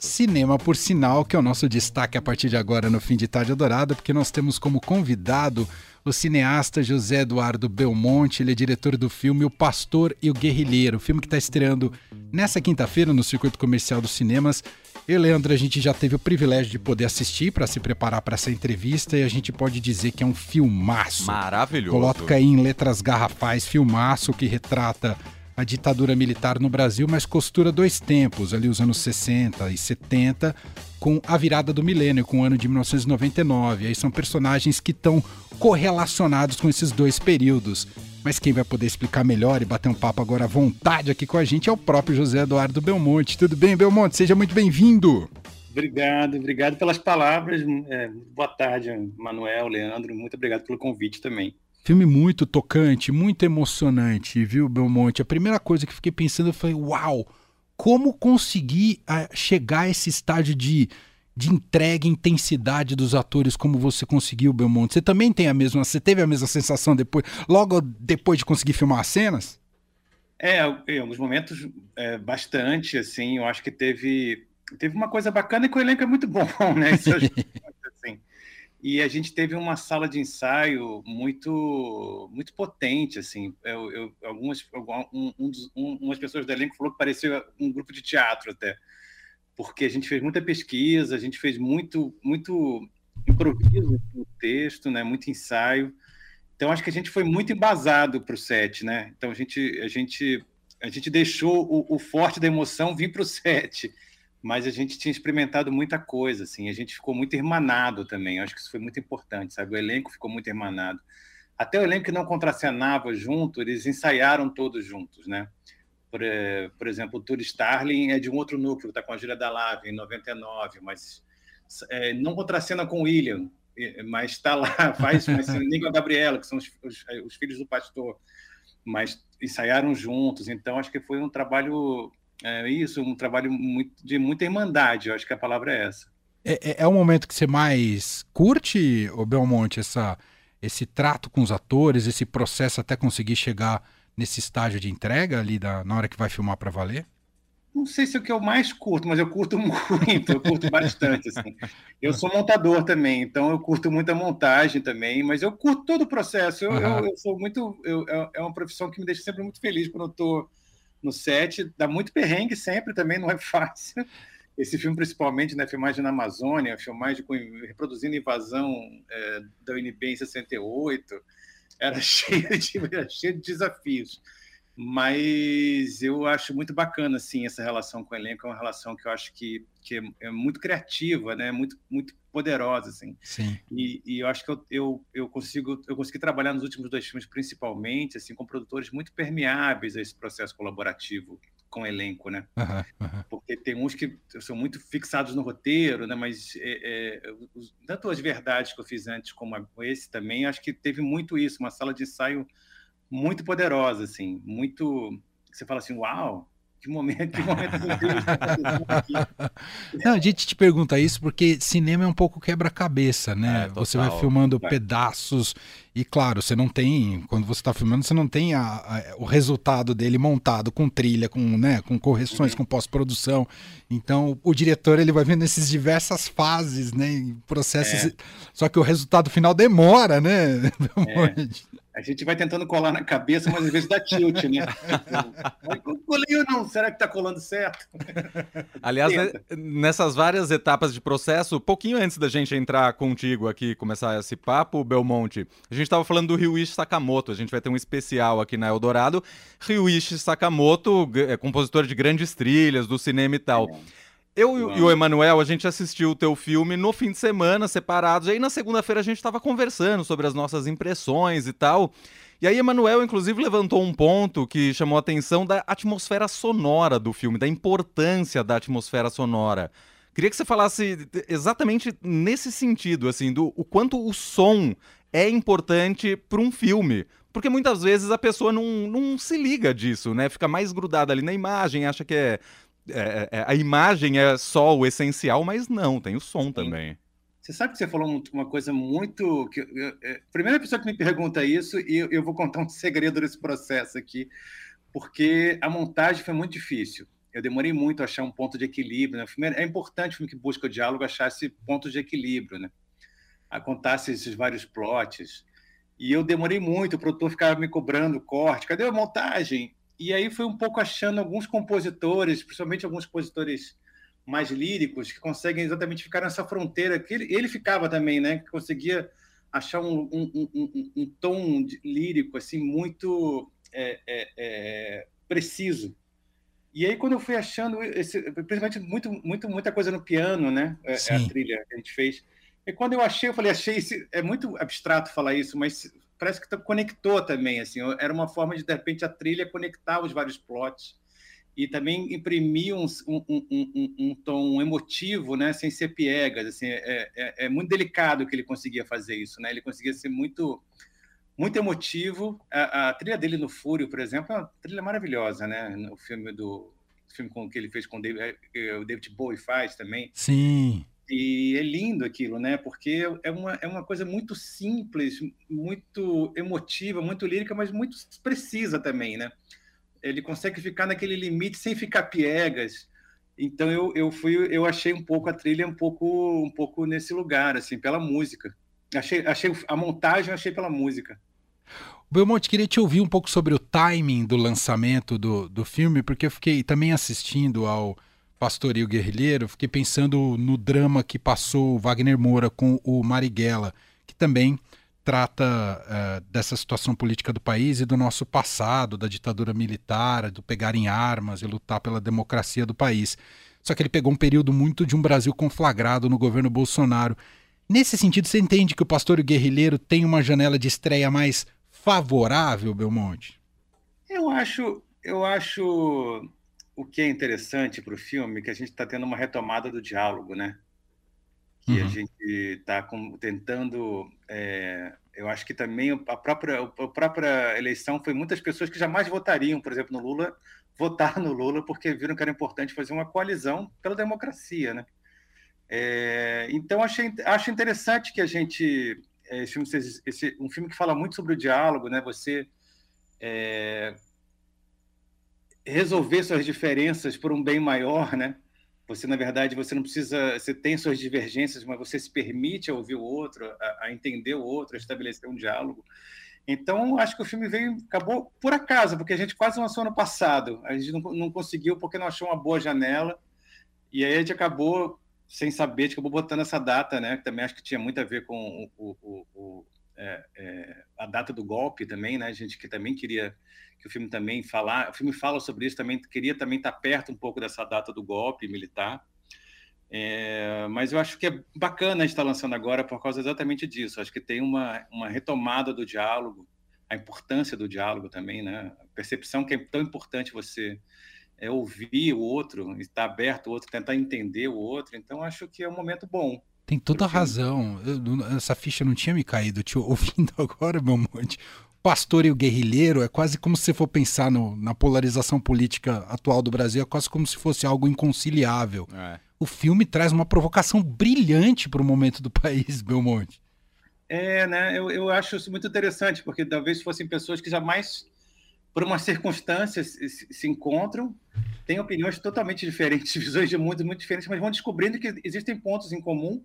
Cinema por Sinal, que é o nosso destaque a partir de agora no Fim de Tarde Adorada, porque nós temos como convidado o cineasta José Eduardo Belmonte. Ele é diretor do filme O Pastor e o Guerrilheiro, filme que está estreando nessa quinta-feira no circuito comercial dos cinemas. Eu e Leandro, a gente já teve o privilégio de poder assistir para se preparar para essa entrevista e a gente pode dizer que é um filmaço. Maravilhoso. Coloca aí em letras garrafais, filmaço que retrata a ditadura militar no Brasil, mas costura dois tempos, ali os anos 60 e 70, com a virada do milênio, com o ano de 1999. Aí são personagens que estão correlacionados com esses dois períodos. Mas quem vai poder explicar melhor e bater um papo agora à vontade aqui com a gente é o próprio José Eduardo Belmonte. Tudo bem, Belmonte? Seja muito bem-vindo. Obrigado, obrigado pelas palavras. É, boa tarde, Manuel, Leandro. Muito obrigado pelo convite também. Filme muito tocante, muito emocionante, viu, Belmonte? A primeira coisa que fiquei pensando foi: uau, como conseguir ah, chegar a esse estágio de, de entrega e intensidade dos atores como você conseguiu, Belmonte? Você também tem a mesma, você teve a mesma sensação depois, logo depois de conseguir filmar as cenas? É, em alguns momentos, é, bastante, assim, eu acho que teve, teve uma coisa bacana e que o elenco é muito bom, né? Isso, assim, e a gente teve uma sala de ensaio muito muito potente assim. Eu, eu algumas um, um, um, umas pessoas do elenco falou que parecia um grupo de teatro até. Porque a gente fez muita pesquisa a gente fez muito muito improviso no texto né? Muito ensaio. Então acho que a gente foi muito embasado para o set né? Então a gente a gente a gente deixou o, o forte da emoção vir para o set mas a gente tinha experimentado muita coisa, assim, a gente ficou muito irmanado também, acho que isso foi muito importante, sabe? O elenco ficou muito irmanado. Até o elenco que não contracenava junto, eles ensaiaram todos juntos, né? Por, eh, por exemplo, o Turi Starling é de um outro núcleo, está com a Júlia Dalave em 99, mas é, não contracena com o William, mas está lá, faz mas nem com a Gabriela, que são os, os, os filhos do pastor, mas ensaiaram juntos, então acho que foi um trabalho é isso, um trabalho muito, de muita irmandade, eu acho que a palavra é essa. É, é, é o momento que você mais curte, o Belmonte, essa, esse trato com os atores, esse processo até conseguir chegar nesse estágio de entrega ali da, na hora que vai filmar para valer? Não sei se é o que eu mais curto, mas eu curto muito, eu curto bastante. Assim. Eu sou montador também, então eu curto muito a montagem também, mas eu curto todo o processo. Eu, uhum. eu, eu sou muito. Eu, é, é uma profissão que me deixa sempre muito feliz quando eu estou no set, dá muito perrengue sempre, também não é fácil. Esse filme, principalmente, né, filmagem na Amazônia, filmagem com, reproduzindo invasão é, da UNB em 68, era cheio de, era cheio de desafios. Mas eu acho muito bacana, assim, essa relação com o elenco, é uma relação que eu acho que, que é, é muito criativa, né, muito, muito poderosa, assim. Sim. E, e eu acho que eu, eu, eu, consigo eu consegui trabalhar nos últimos dois filmes, principalmente, assim, com produtores muito permeáveis a esse processo colaborativo com elenco, né? Uhum, uhum. Porque tem uns que são muito fixados no roteiro, né? Mas é, é, tanto as verdades que eu fiz antes como esse também, acho que teve muito isso, uma sala de ensaio muito poderosa, assim, muito. Você fala assim, uau, que momento, que momento Não, a gente te pergunta isso porque cinema é um pouco quebra-cabeça, né? É, você vai filmando vai. pedaços e, claro, você não tem, quando você está filmando, você não tem a, a, o resultado dele montado com trilha, com, né, com correções, uhum. com pós-produção. Então, o diretor ele vai vendo essas diversas fases, né? Processos. É. Só que o resultado final demora, né? A gente vai tentando colar na cabeça, mas às vezes dá tilt, né? Colei ou não? Será que está colando certo? Aliás, né, nessas várias etapas de processo, pouquinho antes da gente entrar contigo aqui, começar esse papo, Belmonte, a gente estava falando do Ryuichi Sakamoto. A gente vai ter um especial aqui na Eldorado. Ryuichi Sakamoto, é compositor de grandes trilhas do cinema e tal. É. Eu Uau. e o Emanuel, a gente assistiu o teu filme no fim de semana, separados. E aí na segunda-feira a gente estava conversando sobre as nossas impressões e tal. E aí, Emanuel, inclusive, levantou um ponto que chamou a atenção da atmosfera sonora do filme, da importância da atmosfera sonora. Queria que você falasse exatamente nesse sentido, assim, do o quanto o som é importante para um filme. Porque muitas vezes a pessoa não, não se liga disso, né? Fica mais grudada ali na imagem, acha que é é, é, a imagem é só o essencial, mas não, tem o som Sim. também. Você sabe que você falou uma coisa muito. Que, é, primeira pessoa que me pergunta isso, e eu, vou contar um segredo desse processo aqui, porque a montagem foi muito difícil. eu demorei muito a achar um ponto de equilíbrio. Né? É, é importante o filme que busca o diálogo achar esse ponto de equilíbrio, né? A contar esses vários plots. E eu demorei muito, o produtor ficava me cobrando corte, cadê a montagem? E aí foi um pouco achando alguns compositores, principalmente alguns compositores mais líricos, que conseguem exatamente ficar nessa fronteira, que ele, ele ficava também, né? Que conseguia achar um, um, um, um tom lírico assim muito é, é, é, preciso. E aí quando eu fui achando, esse, principalmente muito, muito, muita coisa no piano, né? É, é a trilha que a gente fez. E quando eu achei, eu falei, achei esse, é muito abstrato falar isso, mas parece que conectou também, assim, era uma forma de de repente a trilha conectar os vários plots e também imprimir um, um, um, um, tom emotivo, né, sem ser piegas, assim, é, é, é, muito delicado que ele conseguia fazer isso, né, ele conseguia ser muito muito emotivo, a, a, trilha dele no Fúrio, por exemplo, é uma trilha maravilhosa, né, no filme do filme com que ele fez com o David, é, o David Bowie faz também. Sim. E é lindo aquilo, né? Porque é uma, é uma coisa muito simples, muito emotiva, muito lírica, mas muito precisa também, né? Ele consegue ficar naquele limite sem ficar piegas. Então eu, eu fui, eu achei um pouco a trilha um pouco um pouco nesse lugar, assim, pela música. Achei, achei a montagem, achei pela música. Belmonte, queria te ouvir um pouco sobre o timing do lançamento do, do filme, porque eu fiquei também assistindo ao Pastorio Guerrilheiro, fiquei pensando no drama que passou Wagner Moura com o Marighella, que também trata uh, dessa situação política do país e do nosso passado, da ditadura militar, do pegar em armas e lutar pela democracia do país. Só que ele pegou um período muito de um Brasil conflagrado no governo Bolsonaro. Nesse sentido, você entende que o Pastorio Guerrilheiro tem uma janela de estreia mais favorável, Belmonte? Eu acho, eu acho o que é interessante para o filme é que a gente está tendo uma retomada do diálogo, né? Que uhum. a gente está tentando. É, eu acho que também a própria, a própria eleição foi muitas pessoas que jamais votariam, por exemplo, no Lula, votar no Lula porque viram que era importante fazer uma coalizão pela democracia, né? É, então achei, acho interessante que a gente esse filme, esse, um filme que fala muito sobre o diálogo, né? Você é, resolver suas diferenças por um bem maior, né? Você, na verdade, você não precisa, você tem suas divergências, mas você se permite a ouvir o outro, a, a entender o outro, a estabelecer um diálogo. Então, acho que o filme veio, acabou por acaso, porque a gente quase lançou ano passado. A gente não, não conseguiu porque não achou uma boa janela. E aí a gente acabou, sem saber, acabou botando essa data, né? Que também acho que tinha muito a ver com o, o, o é, é, a data do golpe também, né? A gente que também queria que o filme também falar, o filme fala sobre isso também, queria também estar perto um pouco dessa data do golpe militar. É, mas eu acho que é bacana estar lançando agora por causa exatamente disso. Acho que tem uma, uma retomada do diálogo, a importância do diálogo também, né? A percepção que é tão importante você é, ouvir o outro, estar aberto ao outro, tentar entender o outro. Então acho que é um momento bom. Tem toda a razão. Eu, essa ficha não tinha me caído. Te ouvindo agora, meu monte pastor e o guerrilheiro é quase como se for pensar no, na polarização política atual do Brasil, é quase como se fosse algo inconciliável. É. O filme traz uma provocação brilhante para o momento do país, Belmonte. É, né? Eu, eu acho isso muito interessante, porque talvez fossem pessoas que jamais, por uma circunstância, se, se encontram, têm opiniões totalmente diferentes, visões de mundo muito diferentes, mas vão descobrindo que existem pontos em comum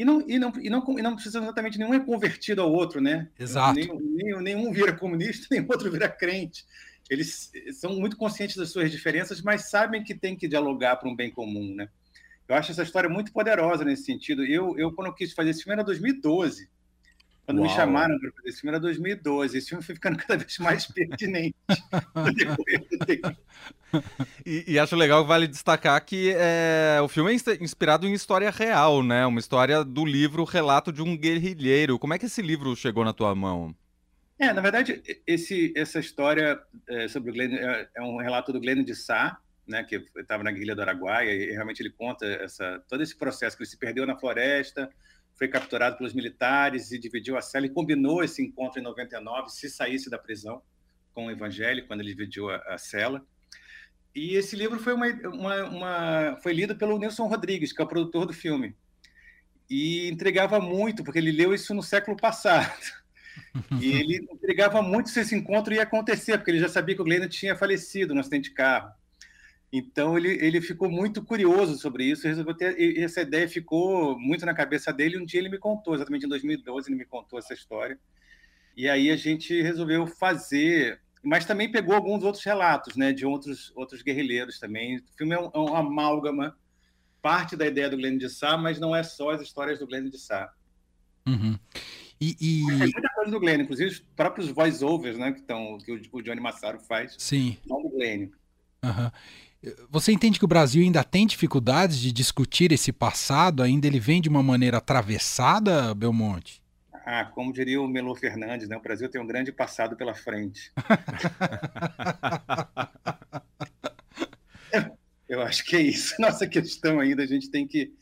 e não, e não, e não, e não precisa exatamente nenhum é convertido ao outro, né? Exato. Nenhum, nenhum vira comunista, nem outro vira crente. Eles são muito conscientes das suas diferenças, mas sabem que tem que dialogar para um bem comum, né? Eu acho essa história muito poderosa nesse sentido. Eu, eu quando eu quis fazer esse filme, era 2012. Quando Uau. me chamaram para fazer esse filme, era 2012. Esse filme foi ficando cada vez mais pertinente. e, e, acho legal, vale destacar que é, o filme é inspirado em história real, né? Uma história do livro Relato de um Guerrilheiro. Como é que esse livro chegou na tua mão? É, na verdade, esse, essa história é, sobre o Glenn é, é, um relato do Glenn de Sá, né, que estava na guerrilha do Araguaia, e realmente ele conta essa, todo esse processo que ele se perdeu na floresta, foi capturado pelos militares e dividiu a cela e combinou esse encontro em 99, se saísse da prisão com o Evangelho, quando ele dividiu a, a cela. E esse livro foi, uma, uma, uma, foi lido pelo Nilson Rodrigues, que é o produtor do filme. E entregava muito, porque ele leu isso no século passado. E ele entregava muito se esse encontro ia acontecer, porque ele já sabia que o Glenn tinha falecido no acidente de carro. Então ele, ele ficou muito curioso sobre isso, resolveu ter essa ideia ficou muito na cabeça dele. Um dia ele me contou, exatamente em 2012 ele me contou essa história. E aí a gente resolveu fazer, mas também pegou alguns outros relatos, né, de outros outros guerrilheiros também. O filme é um, é um amálgama, parte da ideia do Glenn de Sá, mas não é só as histórias do Glenn de Sá. Uhum. E, e... Tem muita coisa do Glenn, inclusive os próprios voice-overs, né, que, estão, que o, Johnny Massaro faz. Sim. Não do Glenn. Uhum. Você entende que o Brasil ainda tem dificuldades de discutir esse passado? Ainda ele vem de uma maneira atravessada, Belmonte? Ah, como diria o Melo Fernandes, né? o Brasil tem um grande passado pela frente. Eu acho que é isso. Nossa questão ainda, a gente tem que.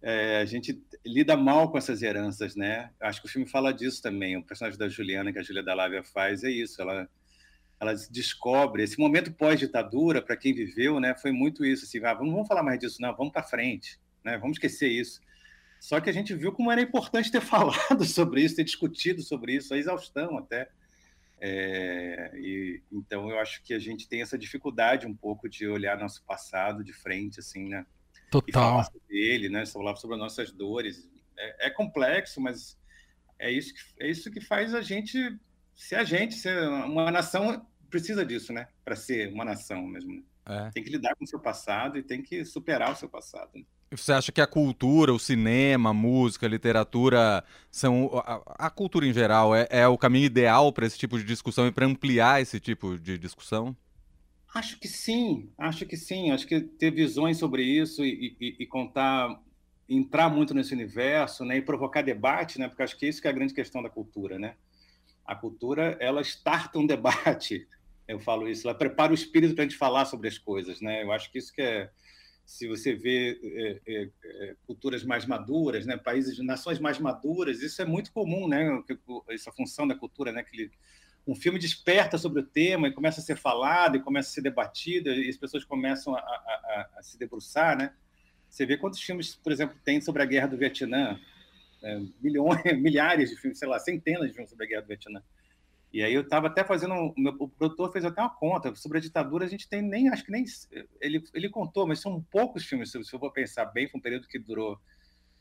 É, a gente lida mal com essas heranças, né? Acho que o filme fala disso também. O personagem da Juliana, que a Julia Lávia faz, é isso. Ela ela descobre esse momento pós-ditadura para quem viveu, né? Foi muito isso, assim, ah, vamos, vamos falar mais disso, não, vamos para frente, né? Vamos esquecer isso. Só que a gente viu como era importante ter falado sobre isso, ter discutido sobre isso, a exaustão até. É, e, então eu acho que a gente tem essa dificuldade um pouco de olhar nosso passado de frente, assim, né? Total. E falar sobre ele, né? Falar sobre as nossas dores. É, é complexo, mas é isso que, é isso que faz a gente se a gente, se uma nação precisa disso, né? Para ser uma nação mesmo. Né? É. Tem que lidar com o seu passado e tem que superar o seu passado. Né? Você acha que a cultura, o cinema, a música, a literatura, são a, a cultura em geral é, é o caminho ideal para esse tipo de discussão e para ampliar esse tipo de discussão? Acho que sim, acho que sim. Acho que ter visões sobre isso e, e, e contar, entrar muito nesse universo, né, e provocar debate, né, porque acho que isso que é a grande questão da cultura, né? A cultura ela starta um debate. Eu falo isso, ela prepara o espírito para a gente falar sobre as coisas, né? Eu acho que isso que é se você vê é, é, é, culturas mais maduras, né, países, nações mais maduras, isso é muito comum, né, essa função da cultura, né, que um filme desperta sobre o tema e começa a ser falado e começa a ser debatido e as pessoas começam a, a, a se debruçar, né? Você vê quantos filmes, por exemplo, tem sobre a guerra do Vietnã, é, milhões, milhares de filmes, sei lá, centenas de filmes sobre a guerra do Vietnã. E aí eu estava até fazendo, um, o produtor fez até uma conta sobre a ditadura, a gente tem nem, acho que nem, ele, ele contou, mas são poucos filmes, se eu for pensar bem, foi um período que durou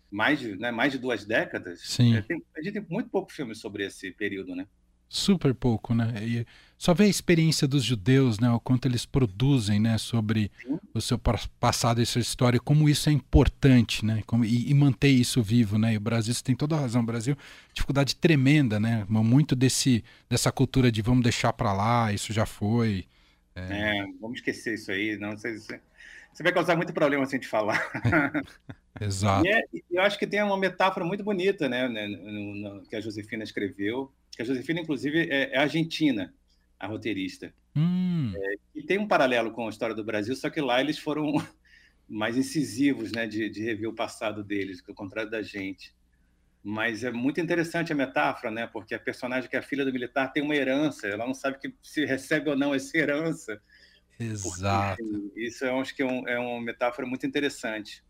mais de, né, mais de duas décadas. Sim. É, tem, a gente tem muito poucos filmes sobre esse período, né? Super pouco, né? E só ver a experiência dos judeus, né? O quanto eles produzem, né? Sobre o seu passado e sua história, como isso é importante, né? Como, e, e, manter isso vivo, né? E o Brasil, você tem toda a razão, o Brasil, dificuldade tremenda, né? Muito desse, dessa cultura de vamos deixar para lá, isso já foi. É... é... vamos esquecer isso aí, não sei se... Você vai causar muito problema sem te falar. Exato. É, eu acho que tem uma metáfora muito bonita, né? No, no, que a Josefina escreveu, que a Josefina, inclusive, é, é argentina, a roteirista. Hum. É, e tem um paralelo com a história do Brasil, só que lá eles foram mais incisivos, né, de, de rever o passado deles, que é o contrário da gente. Mas é muito interessante a metáfora, né, porque a personagem que é a filha do militar tem uma herança, ela não sabe que se recebe ou não essa herança. Exato. Porque, isso eu acho que é, um, é uma metáfora muito interessante.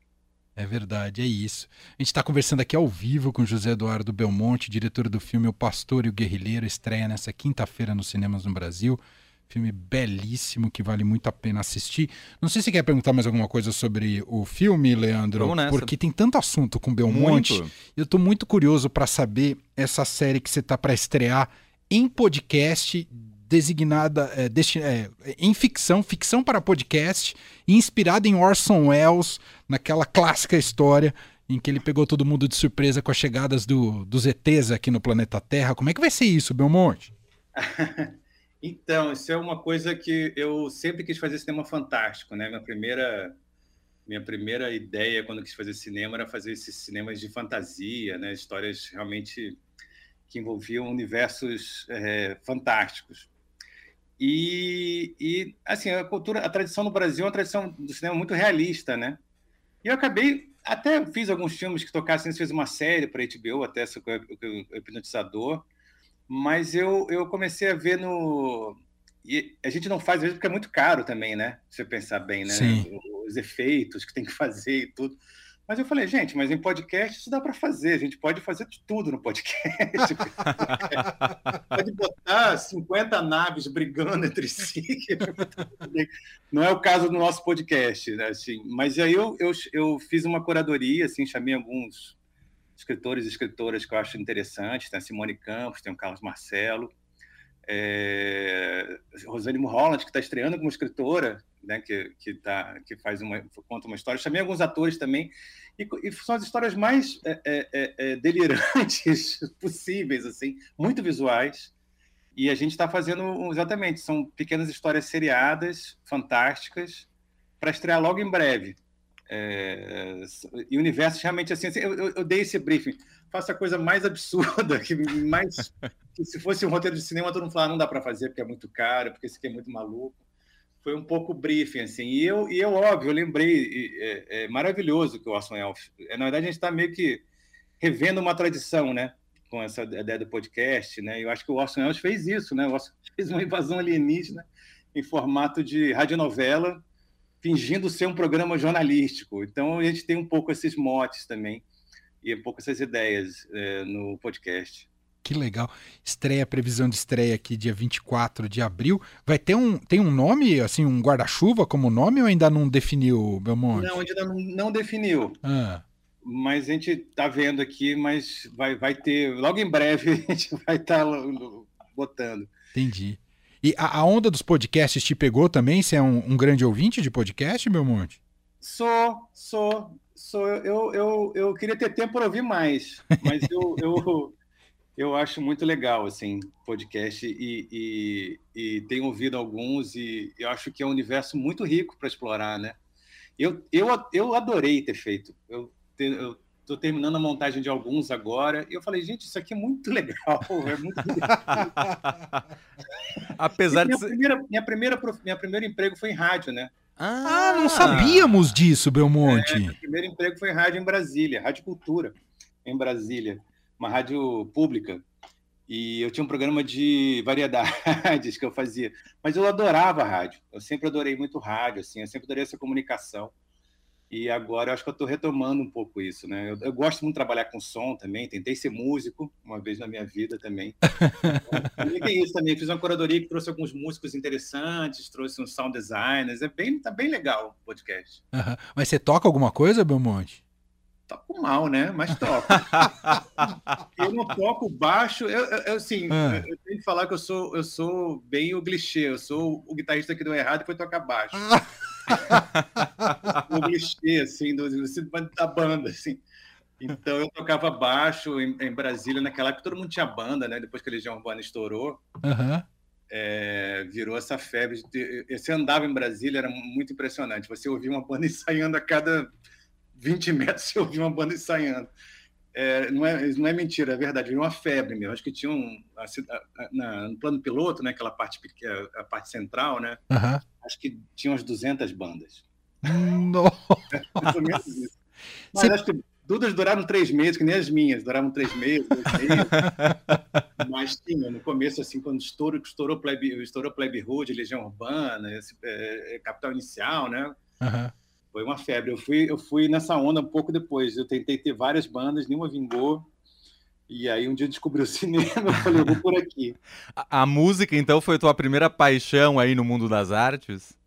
É verdade, é isso. A gente está conversando aqui ao vivo com José Eduardo Belmonte, diretor do filme O Pastor e o Guerrilheiro, estreia nessa quinta-feira nos cinemas no Brasil. Filme belíssimo que vale muito a pena assistir. Não sei se você quer perguntar mais alguma coisa sobre o filme, Leandro, porque tem tanto assunto com Belmonte. Muito. Eu estou muito curioso para saber essa série que você está para estrear em podcast designada é, é, em ficção, ficção para podcast, inspirada em Orson Welles, naquela clássica história em que ele pegou todo mundo de surpresa com as chegadas do, dos ETs aqui no planeta Terra. Como é que vai ser isso, Belmonte? então, isso é uma coisa que eu sempre quis fazer cinema fantástico, né? Minha primeira minha primeira ideia quando quis fazer cinema era fazer esses cinemas de fantasia, né? Histórias realmente que envolviam universos é, fantásticos. E, e, assim, a cultura, a tradição no Brasil é uma tradição do cinema muito realista, né? E eu acabei, até fiz alguns filmes que tocassem, fez uma série para HBO, até o Hipnotizador, mas eu, eu comecei a ver no... E a gente não faz, às vezes, porque é muito caro também, né? Se você pensar bem, né? Sim. Os efeitos que tem que fazer e tudo. Mas eu falei, gente, mas em podcast isso dá para fazer, a gente pode fazer de tudo no podcast. pode botar 50 naves brigando entre si. Não é o caso do nosso podcast, né? Assim, mas aí eu, eu, eu fiz uma curadoria, assim, chamei alguns escritores e escritoras que eu acho interessantes, tem a Simone Campos, tem o Carlos Marcelo, é, Rosane Mulholland, que está estreando como escritora, né, que, que, tá, que faz uma, conta uma história. Chamei alguns atores também, e, e são as histórias mais é, é, é, é delirantes possíveis, assim, muito visuais. E a gente está fazendo exatamente, são pequenas histórias seriadas, fantásticas, para estrear logo em breve. É, e universos realmente assim, assim eu, eu, dei esse briefing. Faça a coisa mais absurda, que mais que se fosse um roteiro de cinema, todo mundo falava, não dá para fazer porque é muito caro, porque esse aqui é muito maluco foi um pouco briefing, assim. E eu, e eu óbvio, eu lembrei, é, é maravilhoso que o Orson. É, na verdade, a gente está meio que revendo uma tradição, né? Com essa ideia do podcast, né? Eu acho que o Orson Welles fez isso, né? O Orson fez uma invasão alienígena em formato de radionovela, fingindo ser um programa jornalístico. Então, a gente tem um pouco esses motes também e um pouco essas ideias é, no podcast que legal. Estreia, previsão de estreia aqui dia 24 de abril. Vai ter um, tem um nome, assim, um guarda-chuva como nome ou ainda não definiu, Belmonte? Não, ainda não, não definiu. Ah. Mas a gente está vendo aqui, mas vai, vai ter, logo em breve a gente vai estar tá botando. Entendi. E a, a, onda dos podcasts te pegou também? Você é um, um grande ouvinte de podcast, Belmonte? Sou, sou, sou. Eu, eu, eu queria ter tempo para ouvir mais, mas eu, eu, eu acho muito legal, assim, podcast e, e, e tenho ouvido alguns e eu acho que é um universo muito rico para explorar, né? Eu, eu, eu adorei ter feito. Eu estou terminando a montagem de alguns agora e eu falei, gente, isso aqui é muito legal, é muito Apesar minha de primeira, minha primeira minha primeiro emprego foi em rádio, né? Ah, não sabíamos disso, Belmonte. É, meu primeiro emprego foi em rádio em Brasília, Rádio Cultura, em Brasília uma rádio pública. E eu tinha um programa de variedades que eu fazia. Mas eu adorava rádio. Eu sempre adorei muito rádio, assim. Eu sempre adorei essa comunicação. E agora eu acho que eu estou retomando um pouco isso, né? Eu, eu, gosto muito de trabalhar com som também. Tentei ser músico uma vez na minha vida também. e tem isso também. Fiz uma curadoria que trouxe alguns músicos interessantes, trouxe uns sound designers. É bem, tá bem legal o podcast. Uhum. Mas você toca alguma coisa, Belmonte? Toco mal, né? Mas toco. eu não toco baixo. Eu, eu assim, ah. eu tenho que falar que eu sou, eu sou bem o clichê. Eu sou o guitarrista que deu errado e foi tocar baixo. o clichê, assim, do, da banda, assim. Então eu tocava baixo em, em, Brasília naquela época, todo mundo tinha banda, né? Depois que a Legião Urbana estourou. Uhum. É, virou essa febre. Você andava em Brasília, era muito impressionante. Você ouvia uma banda ensaiando a cada 20 metros você ouvia uma banda ensaiando. É, não, é, não é mentira, é verdade, virou uma febre mesmo. Acho que tinha um. A, a, na, no plano piloto, né, aquela parte, a, a parte central, né? Uhum. Acho que tinha umas 200 bandas. Nossa! Mas Você... acho que todas duraram três meses, que nem as minhas, duraram três meses, dois meses. Mas tinha, no começo, assim, quando estourou, estourou Plebe, estourou Plebe Hood, Legião Urbana, esse, é, é Capital Inicial, né? Uhum. Foi uma febre. Eu fui, eu fui nessa onda um pouco depois. Eu tentei ter várias bandas, nenhuma vingou. E aí um dia descobri o cinema, eu falei, eu vou por aqui. A, a, música, então, foi tua primeira paixão aí no mundo das artes?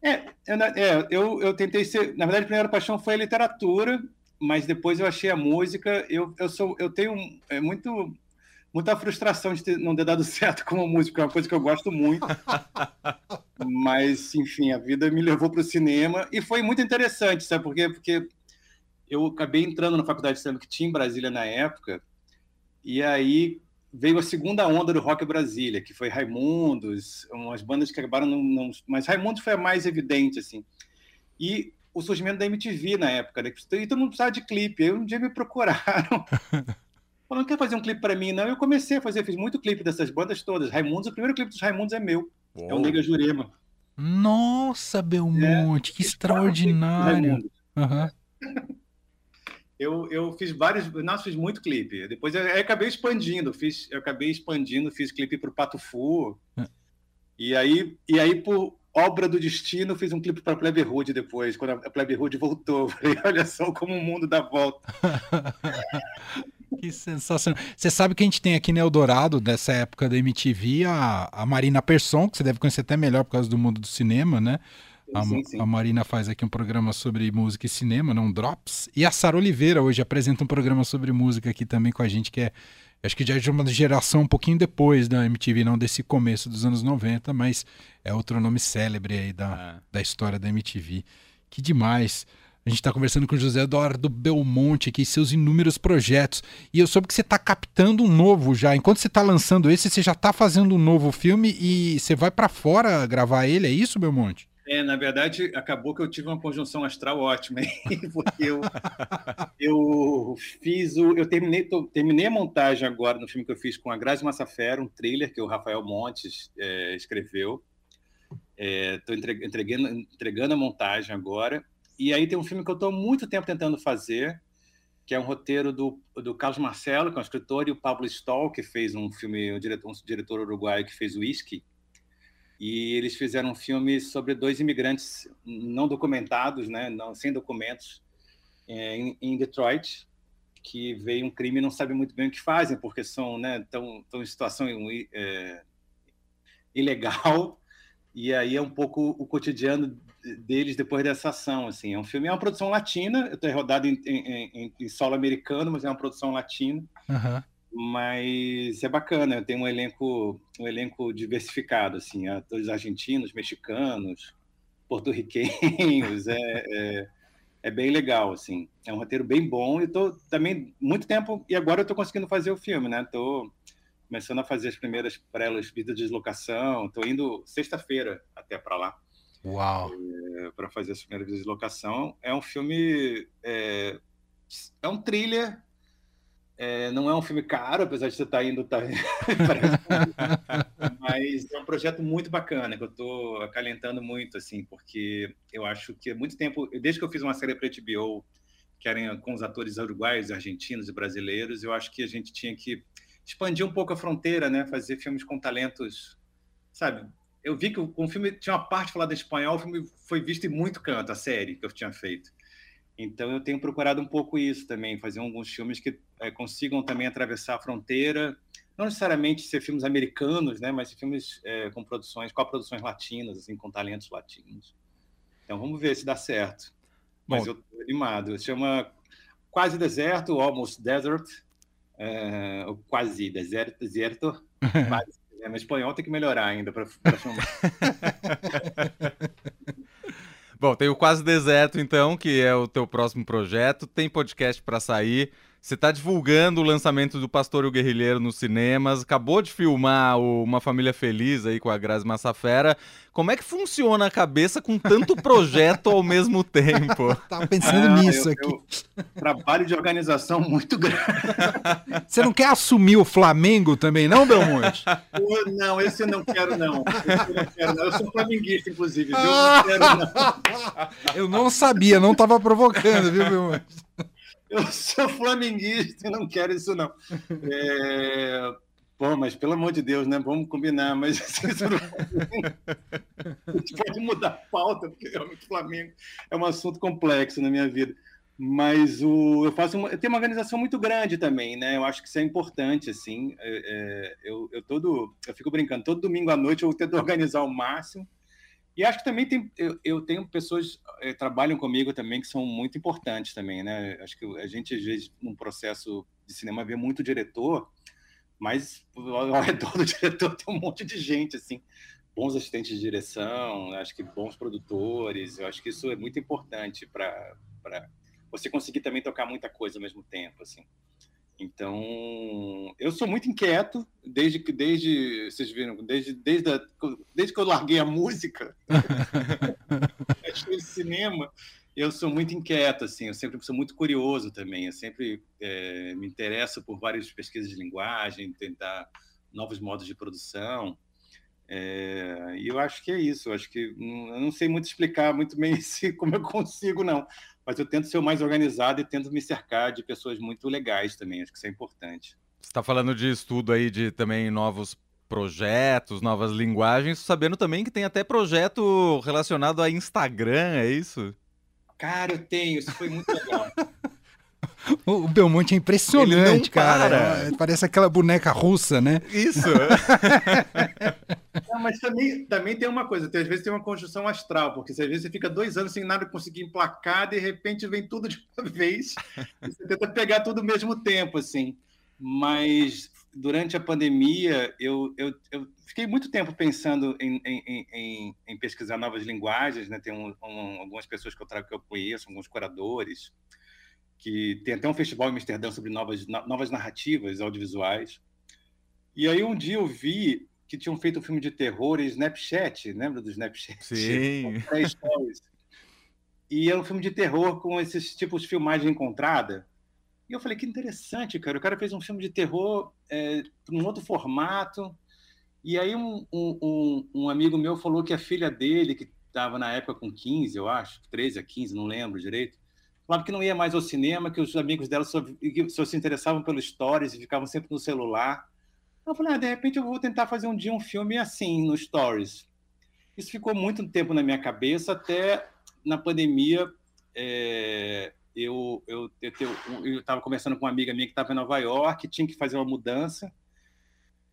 É, eu, é, eu, eu tentei ser. Na verdade, a primeira paixão foi a literatura, mas depois eu achei a música. Eu, eu sou, eu tenho é, muito muita frustração de ter, não ter dado certo como músico, é uma coisa que eu gosto muito. Mas, enfim, a vida me levou para o cinema e foi muito interessante, sabe por quê? Porque eu acabei entrando na faculdade de cinema que tinha em Brasília na época, e aí veio a segunda onda do rock Brasília, que foi Raimundos, umas bandas que acabaram não, não, mas Raimundos foi a mais evidente assim. E o surgimento da MTV na época, né? E todo mundo precisava de clipe. Aí um dia me procuraram falando, quer fazer um clipe para mim? Não, eu comecei a fazer, fiz muito clipe dessas bandas todas. Raimundos, o primeiro clipe dos Raimundos é meu. Uou. É o Nega Jurema. Nossa, Belmonte, é, que extraordinário. Uhum. eu, eu fiz vários, nossa, fiz muito clipe. Depois eu, eu, acabei expandindo, fiz, eu acabei expandindo, fiz clipe para o Pato Fu. É. E aí, e aí por, Obra do Destino, fiz um clipe para Plebe Hood depois, quando a Plebe Hood voltou. Falei, olha só como o mundo dá volta. que sensacional. Você sabe que a gente tem aqui no Eldorado, dessa época da MTV, a, a Marina Persson, que você deve conhecer até melhor por causa do mundo do cinema, né? A, sim, sim. a, Marina faz aqui um programa sobre música e cinema, não Drops. E a Sara Oliveira hoje apresenta um programa sobre música aqui também com a gente, que é acho que já é de uma geração um pouquinho depois da MTV, não desse começo dos anos 90, mas é outro nome célebre aí da, é. da história da MTV. Que demais. A gente está conversando com o José Eduardo Belmonte aqui, seus inúmeros projetos. E eu soube que você está captando um novo já. Enquanto você está lançando esse, você já está fazendo um novo filme e você vai para fora gravar ele, é isso, Belmonte? É, na verdade, acabou que eu tive uma conjunção astral ótima, porque eu, eu fiz o. Eu terminei, tô, terminei a montagem agora no filme que eu fiz com a Grazi Massafera, um thriller que o Rafael Montes é, escreveu. Estou é, entregando, entregando a montagem agora. E aí tem um filme que eu estou muito tempo tentando fazer, que é um roteiro do, do Carlos Marcelo, que é um escritor, e o Pablo Stoll, que fez um filme, um diretor, um diretor uruguaio que fez o Whisky e eles fizeram um filme sobre dois imigrantes não documentados, né, não sem documentos, é, em, em, Detroit, que veio um crime e não sabem muito bem o que fazem, porque são, né, tão, tão em situação é, ilegal. E aí é um pouco o cotidiano deles depois dessa ação, assim. É um filme, é uma produção latina, eu estou rodado em, em, em, em, solo americano, mas é uma produção latina. Uhum mas é bacana, tem um elenco, um elenco diversificado, assim, atores argentinos, mexicanos, porto-riquenhos, é, é, é, bem legal, assim, é um roteiro bem bom e tô também muito tempo, e agora eu tô conseguindo fazer o filme, né, tô começando a fazer as primeiras prelas de deslocação, tô indo sexta-feira até para lá. Uau! É, para fazer as primeiras de deslocação. É um filme, é, é um thriller é, não é um filme caro, apesar de você estar tá indo, tá... mas é um projeto muito bacana que eu estou acalentando muito, assim, porque eu acho que há muito tempo, desde que eu fiz uma série para HBO, que era com os atores uruguaios, argentinos e brasileiros, eu acho que a gente tinha que expandir um pouco a fronteira, né? Fazer filmes com talentos, sabe? Eu vi que o filme tinha uma parte falada em espanhol, o filme foi visto em muito canto, a série que eu tinha feito. Então eu tenho procurado um pouco isso também, fazer alguns filmes que é, consigam também atravessar a fronteira, não necessariamente ser filmes americanos, né, mas filmes é, com produções, com produções latinas, assim, com talentos latinos. Então vamos ver se dá certo. Bom, mas eu estou animado. Se chama Quase Deserto, Almost Desert, é, ou Quase Deserto, deserto quase, é, no espanhol tem que melhorar ainda para chamar. Bom, tem o Quase Deserto, então, que é o teu próximo projeto. Tem podcast para sair. Você está divulgando o lançamento do Pastor e o Guerrilheiro nos cinemas, acabou de filmar o Uma Família Feliz aí com a Grazi Massafera. Como é que funciona a cabeça com tanto projeto ao mesmo tempo? Tava pensando ah, nisso eu, aqui. Eu, trabalho de organização muito grande. Você não quer assumir o Flamengo também, não, Belmonte? não, esse eu não quero, não. Esse eu não quero, não. Eu sou flamenguista, inclusive. Viu? Eu não quero, não. Eu não sabia, não estava provocando, viu, Belmonte? Eu sou flamenguista e não quero isso, não. É... Mas pelo amor de Deus, né? Vamos combinar, mas não... a gente pode mudar a pauta, porque realmente o Flamengo é um assunto complexo na minha vida. Mas o, eu faço uma, eu tenho uma organização muito grande também, né? Eu acho que isso é importante, assim. É, é eu, eu todo, eu fico brincando, todo domingo à noite eu tento organizar o máximo e acho que também tem, eu, eu tenho pessoas que eh, trabalham comigo também que são muito importantes também, né? Acho que a gente, às vezes, num processo de cinema, vê muito diretor, mas ao redor do diretor tem um monte de gente, assim, bons assistentes de direção, acho que bons produtores, eu acho que isso é muito importante para você conseguir também tocar muita coisa ao mesmo tempo, assim. Então, eu sou muito inquieto desde que desde vocês viram, desde desde, a, desde que eu larguei a música, o cinema, eu sou muito inquieto assim, eu sempre sou muito curioso também, eu sempre é, me interesso por várias pesquisas de linguagem, tentar novos modos de produção. É, e eu acho que é isso. Eu acho que eu não sei muito explicar muito bem se, como eu consigo, não mas eu tento ser o mais organizado e tento me cercar de pessoas muito legais também, acho que isso é importante. Você está falando de estudo aí de também novos projetos, novas linguagens, sabendo também que tem até projeto relacionado a Instagram, é isso? Cara, eu tenho, isso foi muito legal. O Belmonte é impressionante, cara. É, parece aquela boneca russa, né? Isso. Não, mas também, também tem uma coisa, às vezes tem uma construção astral, porque às vezes você fica dois anos sem nada conseguir emplacar, de repente vem tudo de uma vez, você tenta pegar tudo ao mesmo tempo, assim. Mas durante a pandemia, eu, eu, eu fiquei muito tempo pensando em, em, em, em pesquisar novas linguagens, né? Tem um, um, algumas pessoas que eu trago que eu conheço, alguns curadores, que tem até um festival em Amsterdã sobre novas, novas narrativas audiovisuais. E aí um dia eu vi que tinham feito um filme de terror em Snapchat, lembra do Snapchat? Sim. e era um filme de terror com esses tipos de filmagem encontrada. E eu falei, que interessante, cara. O cara fez um filme de terror é, num outro formato. E aí um, um, um, amigo meu falou que a filha dele, que estava na época com 15, eu acho, 13 a 15, não lembro direito, falava que não ia mais ao cinema, que os amigos dela só, só se interessavam pelos stories e ficavam sempre no celular. Eu falei, ah, de repente eu vou tentar fazer um dia um filme assim, no stories. Isso ficou muito tempo na minha cabeça, até na pandemia, é, eu eu estava conversando com uma amiga minha que estava em Nova York, tinha que fazer uma mudança,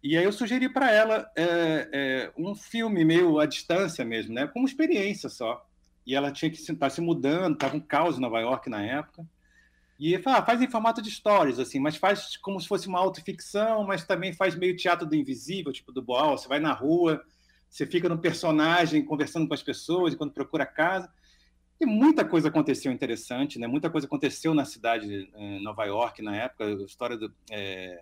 e aí eu sugeri para ela é, é, um filme meio à distância mesmo, né, como experiência só e ela tinha que estar tá se mudando, estava um caos em Nova York na época. E ele falou, ah, faz em formato de stories, assim, mas faz como se fosse uma autoficção, mas também faz meio teatro do invisível, tipo do Boal. Você vai na rua, você fica no personagem conversando com as pessoas, quando procura casa. E muita coisa aconteceu interessante, né? Muita coisa aconteceu na cidade de eh, Nova York na época, história do, é...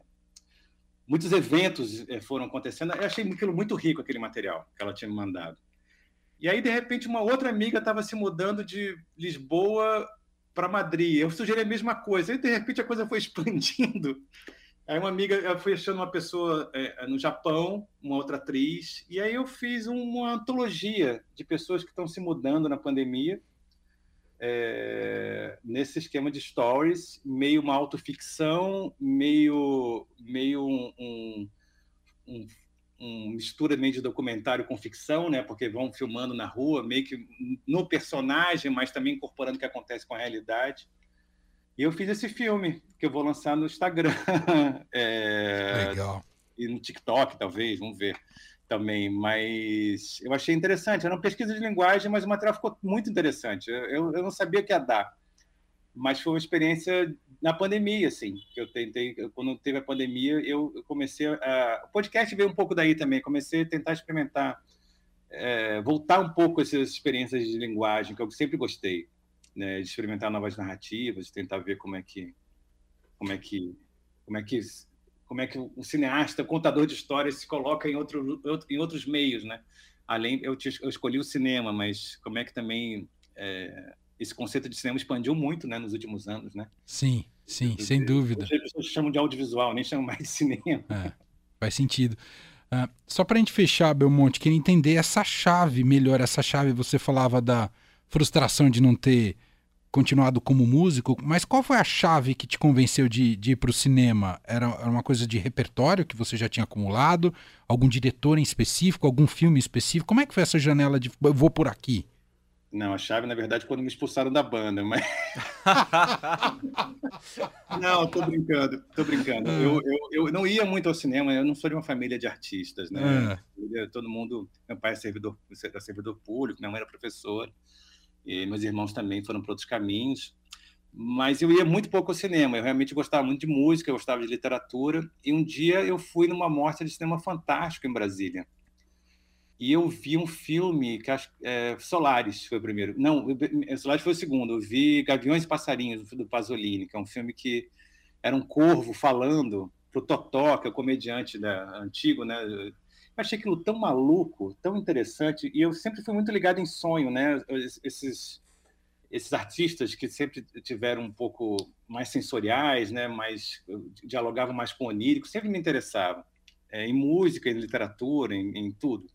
muitos eventos eh, foram acontecendo. Eu achei aquilo muito rico aquele material que ela tinha me mandado. E aí, de repente, uma outra amiga estava se mudando de Lisboa para Madrid. Eu sugeri a mesma coisa. E, de repente, a coisa foi expandindo. Aí, uma amiga foi achando uma pessoa é, no Japão, uma outra atriz. E aí, eu fiz uma antologia de pessoas que estão se mudando na pandemia. É, nesse esquema de stories, meio uma autoficção, meio, meio um, um, um um mistura meio de documentário com ficção, né? Porque vão filmando na rua, meio que no personagem, mas também incorporando o que acontece com a realidade. E eu fiz esse filme que eu vou lançar no Instagram. é... Legal. E no TikTok, talvez, vamos ver também. Mas eu achei interessante. Era uma pesquisa de linguagem, mas o material ficou muito interessante. Eu, eu não sabia que ia dar. Mas foi uma experiência na pandemia, assim, que eu tentei, quando teve a pandemia, eu comecei a. O podcast veio um pouco daí também, comecei a tentar experimentar, é, voltar um pouco essas experiências de linguagem, que eu sempre gostei, né, de experimentar novas narrativas, de tentar ver como é que. Como é que. Como é que como é que o cineasta, o contador de histórias se coloca em, outro, em outros meios, né? Além, eu, eu escolhi o cinema, mas como é que também é, esse conceito de cinema expandiu muito né, nos últimos anos, né? Sim, sim, Porque sem dúvida. As pessoas chamam de audiovisual, nem chamam mais de cinema. É, faz sentido. Uh, só para a gente fechar, Belmonte, queria entender essa chave melhor. Essa chave, você falava da frustração de não ter continuado como músico, mas qual foi a chave que te convenceu de, de ir para o cinema? Era, era uma coisa de repertório que você já tinha acumulado? Algum diretor em específico? Algum filme específico? Como é que foi essa janela de vou por aqui? Não, a chave, na verdade, quando me expulsaram da banda, mas. não, tô brincando, tô brincando. Eu, eu, eu não ia muito ao cinema, eu não sou de uma família de artistas, né? É. Todo mundo. Meu pai é servidor, é servidor público, minha mãe era professora, e meus irmãos também foram para outros caminhos. Mas eu ia muito pouco ao cinema, eu realmente gostava muito de música, eu gostava de literatura, e um dia eu fui numa mostra de cinema fantástico em Brasília e eu vi um filme que acho é, Solaris foi o primeiro. Não, Solaris foi o segundo. Eu vi Gaviões e Passarinhos do Pasolini, que é um filme que era um corvo falando pro Totó, que é o comediante da, antigo, né? Eu achei aquilo tão maluco, tão interessante, e eu sempre fui muito ligado em sonho, né? Esses esses artistas que sempre tiveram um pouco mais sensoriais, né? Mais dialogavam mais com o onírico, sempre me interessavam é, em música, em literatura, em, em tudo.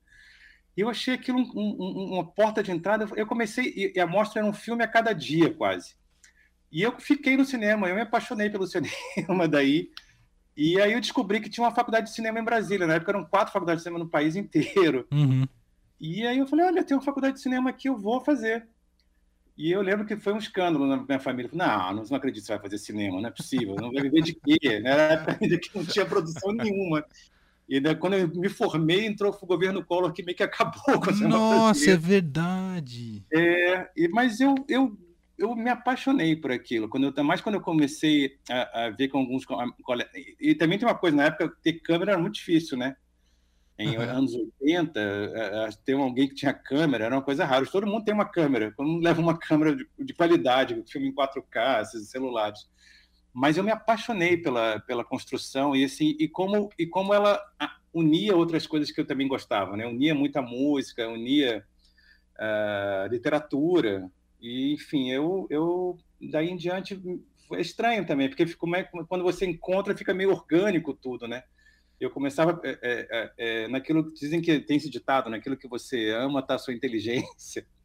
E eu achei aquilo um, um, uma porta de entrada. Eu comecei, e a mostra era um filme a cada dia, quase. E eu fiquei no cinema, eu me apaixonei pelo cinema daí. E aí eu descobri que tinha uma faculdade de cinema em Brasília. Na época eram quatro faculdades de cinema no país inteiro. Uhum. E aí eu falei, olha, tem uma faculdade de cinema aqui, eu vou fazer. E eu lembro que foi um escândalo na minha família. Não, não, não acredito que você vai fazer cinema, não é possível. Não vai viver de quê? Né? Era época que não tinha produção nenhuma. E daí, quando eu me formei, entrou o governo Collor que meio que acabou com essa Nossa, é verdade. É, e, mas eu, eu, eu me apaixonei por aquilo. Quando eu, mais quando eu comecei a, a ver com alguns colegas. E também tem uma coisa, na época, ter câmera era muito difícil, né? Em uhum. anos 80, é, é, ter alguém que tinha câmera era uma coisa rara. Todo mundo tem uma câmera. Mundo leva uma câmera de, de qualidade, filme em 4K, esses celulares. Mas eu me apaixonei pela, pela construção e assim e como e como ela unia outras coisas que eu também gostava, né? Unia muita música, unia uh, literatura e enfim eu eu daí em diante foi estranho também porque é, quando você encontra fica meio orgânico tudo, né? eu começava é, é, é, naquilo dizem que tem esse ditado, naquilo que você ama está a sua inteligência.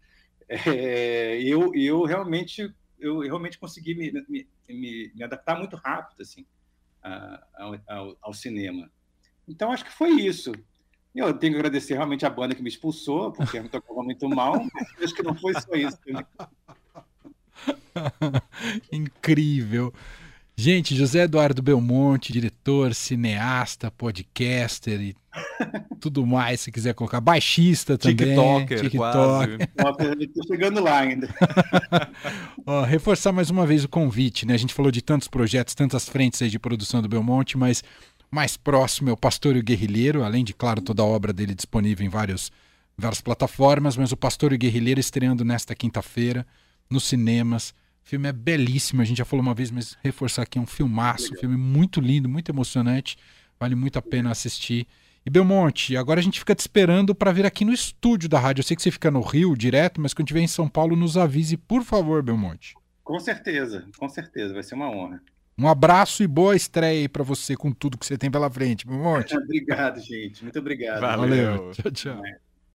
É, eu, eu realmente eu realmente consegui me, me, me, me adaptar muito rápido assim ao, ao, ao, cinema. Então acho que foi isso. Eu tenho que agradecer realmente a banda que me expulsou, porque me tocava muito mal, mas acho que não foi só isso. Né? Incrível. Gente, José Eduardo Belmonte, diretor, cineasta, podcaster e tudo mais, se quiser colocar. Baixista também. TikToker, TikTok. quase. Estou chegando lá ainda. Ó, reforçar mais uma vez o convite, né? A gente falou de tantos projetos, tantas frentes aí de produção do Belmonte, mas mais próximo é o Pastor e o Guerrilheiro, além de, claro, toda a obra dele disponível em vários, várias plataformas, mas o Pastor e o Guerrilheiro estreando nesta quinta-feira nos cinemas o filme é belíssimo, a gente já falou uma vez, mas reforçar aqui, é um filmaço, um filme muito lindo, muito emocionante, vale muito a pena assistir. E Belmonte, agora a gente fica te esperando para vir aqui no estúdio da rádio. Eu sei que você fica no Rio direto, mas quando estiver em São Paulo, nos avise, por favor, Belmonte. Com certeza, com certeza, vai ser uma honra. Um abraço e boa estreia aí para você com tudo que você tem pela frente, Belmonte. obrigado, gente. Muito obrigado. Valeu. Valeu. Tchau, tchau.